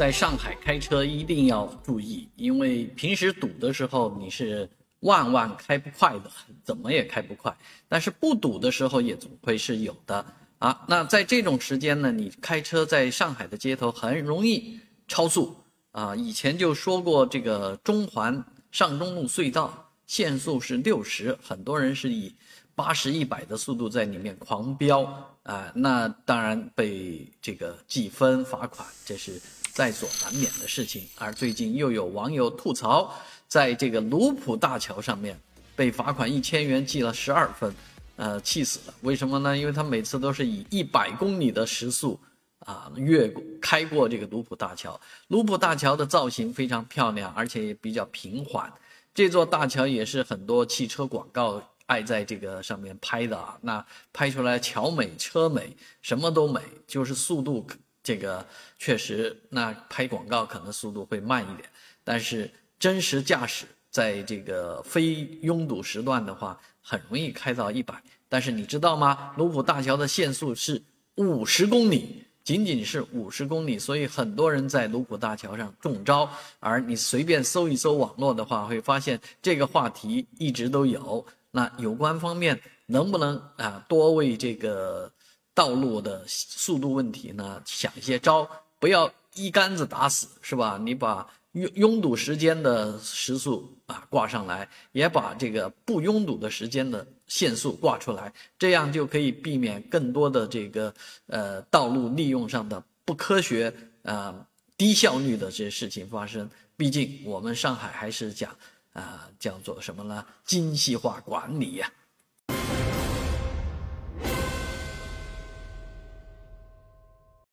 在上海开车一定要注意，因为平时堵的时候你是万万开不快的，怎么也开不快。但是不堵的时候也总会是有的啊。那在这种时间呢，你开车在上海的街头很容易超速啊。以前就说过，这个中环上中路隧道限速是六十，很多人是以八十一百的速度在里面狂飙啊，那当然被这个记分罚款，这是。在所难免的事情，而最近又有网友吐槽，在这个卢浦大桥上面被罚款一千元，记了十二分，呃，气死了。为什么呢？因为他每次都是以一百公里的时速啊越过开过这个卢浦大桥。卢浦大桥的造型非常漂亮，而且也比较平缓。这座大桥也是很多汽车广告爱在这个上面拍的啊。那拍出来桥美车美，什么都美，就是速度。这个确实，那拍广告可能速度会慢一点，但是真实驾驶在这个非拥堵时段的话，很容易开到一百。但是你知道吗？卢浦大桥的限速是五十公里，仅仅是五十公里，所以很多人在卢浦大桥上中招。而你随便搜一搜网络的话，会发现这个话题一直都有。那有关方面能不能啊多为这个？道路的速度问题呢，想一些招，不要一竿子打死，是吧？你把拥拥堵时间的时速啊挂上来，也把这个不拥堵的时间的限速挂出来，这样就可以避免更多的这个呃道路利用上的不科学啊低效率的这些事情发生。毕竟我们上海还是讲啊叫做什么呢？精细化管理呀。